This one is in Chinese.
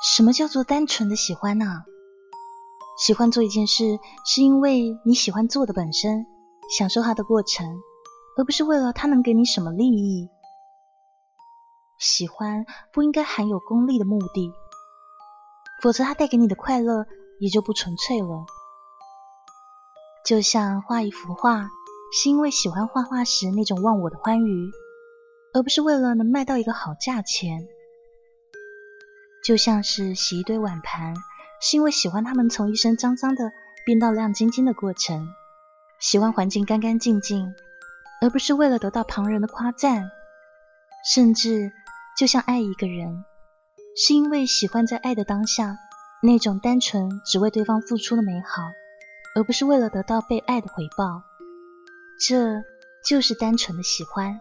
什么叫做单纯的喜欢呢？喜欢做一件事，是因为你喜欢做的本身，享受它的过程，而不是为了它能给你什么利益。喜欢不应该含有功利的目的，否则它带给你的快乐也就不纯粹了。就像画一幅画，是因为喜欢画画时那种忘我的欢愉，而不是为了能卖到一个好价钱。就像是洗一堆碗盘，是因为喜欢它们从一身脏脏的变到亮晶晶的过程，喜欢环境干干净净，而不是为了得到旁人的夸赞。甚至，就像爱一个人，是因为喜欢在爱的当下那种单纯只为对方付出的美好，而不是为了得到被爱的回报。这就是单纯的喜欢。